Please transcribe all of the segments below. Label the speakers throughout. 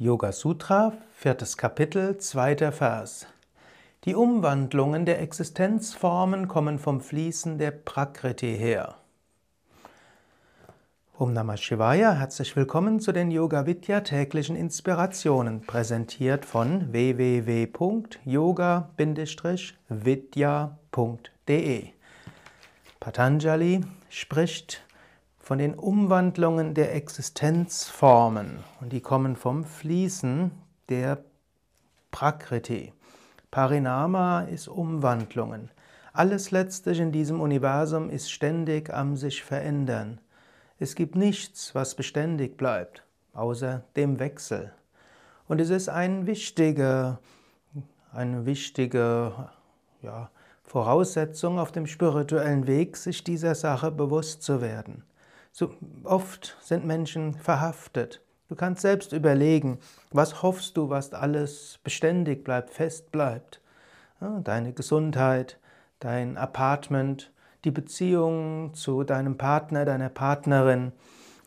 Speaker 1: Yoga Sutra, viertes Kapitel, zweiter Vers. Die Umwandlungen der Existenzformen kommen vom Fließen der Prakriti her. Om Namah Shivaya, herzlich willkommen zu den Yoga Vidya täglichen Inspirationen, präsentiert von www.yoga-vidya.de. Patanjali spricht von den Umwandlungen der Existenzformen und die kommen vom Fließen der Prakriti. Parinama ist Umwandlungen. Alles letztlich in diesem Universum ist ständig am sich verändern. Es gibt nichts, was beständig bleibt, außer dem Wechsel. Und es ist ein wichtiger, eine wichtige ja, Voraussetzung auf dem spirituellen Weg, sich dieser Sache bewusst zu werden. So oft sind Menschen verhaftet. Du kannst selbst überlegen, was hoffst du, was alles beständig bleibt, fest bleibt. deine Gesundheit, dein Apartment, die Beziehung zu deinem Partner, deiner Partnerin,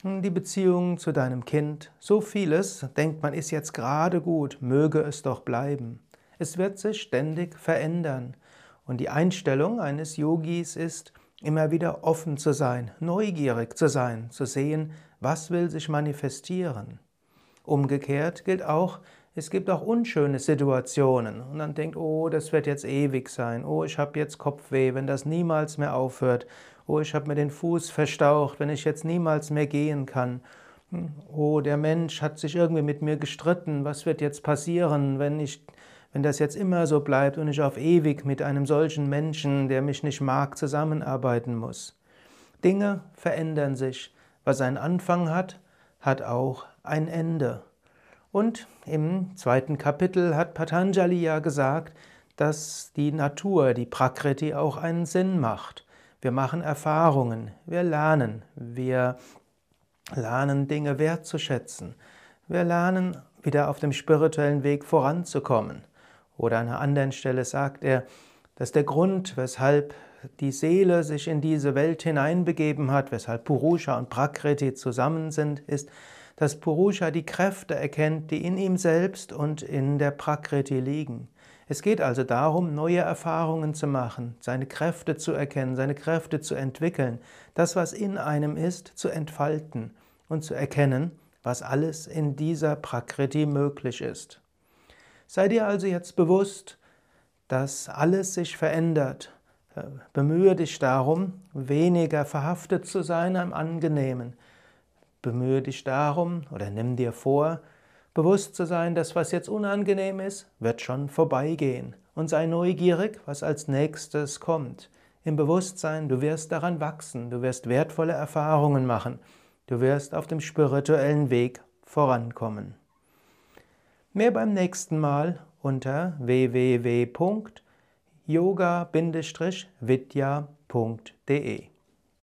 Speaker 1: die Beziehung zu deinem Kind. So vieles denkt man ist jetzt gerade gut, möge es doch bleiben. Es wird sich ständig verändern. Und die Einstellung eines Yogis ist, immer wieder offen zu sein, neugierig zu sein, zu sehen, was will sich manifestieren. Umgekehrt gilt auch, es gibt auch unschöne Situationen und dann denkt, oh, das wird jetzt ewig sein, oh, ich habe jetzt Kopfweh, wenn das niemals mehr aufhört, oh, ich habe mir den Fuß verstaucht, wenn ich jetzt niemals mehr gehen kann, hm, oh, der Mensch hat sich irgendwie mit mir gestritten, was wird jetzt passieren, wenn ich wenn das jetzt immer so bleibt und ich auf ewig mit einem solchen Menschen, der mich nicht mag, zusammenarbeiten muss. Dinge verändern sich. Was einen Anfang hat, hat auch ein Ende. Und im zweiten Kapitel hat Patanjali ja gesagt, dass die Natur, die Prakriti auch einen Sinn macht. Wir machen Erfahrungen, wir lernen, wir lernen Dinge wertzuschätzen, wir lernen wieder auf dem spirituellen Weg voranzukommen. Oder an einer anderen Stelle sagt er, dass der Grund, weshalb die Seele sich in diese Welt hineinbegeben hat, weshalb Purusha und Prakriti zusammen sind, ist, dass Purusha die Kräfte erkennt, die in ihm selbst und in der Prakriti liegen. Es geht also darum, neue Erfahrungen zu machen, seine Kräfte zu erkennen, seine Kräfte zu entwickeln, das, was in einem ist, zu entfalten und zu erkennen, was alles in dieser Prakriti möglich ist. Sei dir also jetzt bewusst, dass alles sich verändert. Bemühe dich darum, weniger verhaftet zu sein am Angenehmen. Bemühe dich darum oder nimm dir vor, bewusst zu sein, dass was jetzt unangenehm ist, wird schon vorbeigehen. Und sei neugierig, was als nächstes kommt. Im Bewusstsein, du wirst daran wachsen, du wirst wertvolle Erfahrungen machen, du wirst auf dem spirituellen Weg vorankommen. Mehr beim nächsten Mal unter www.yoga-vidya.de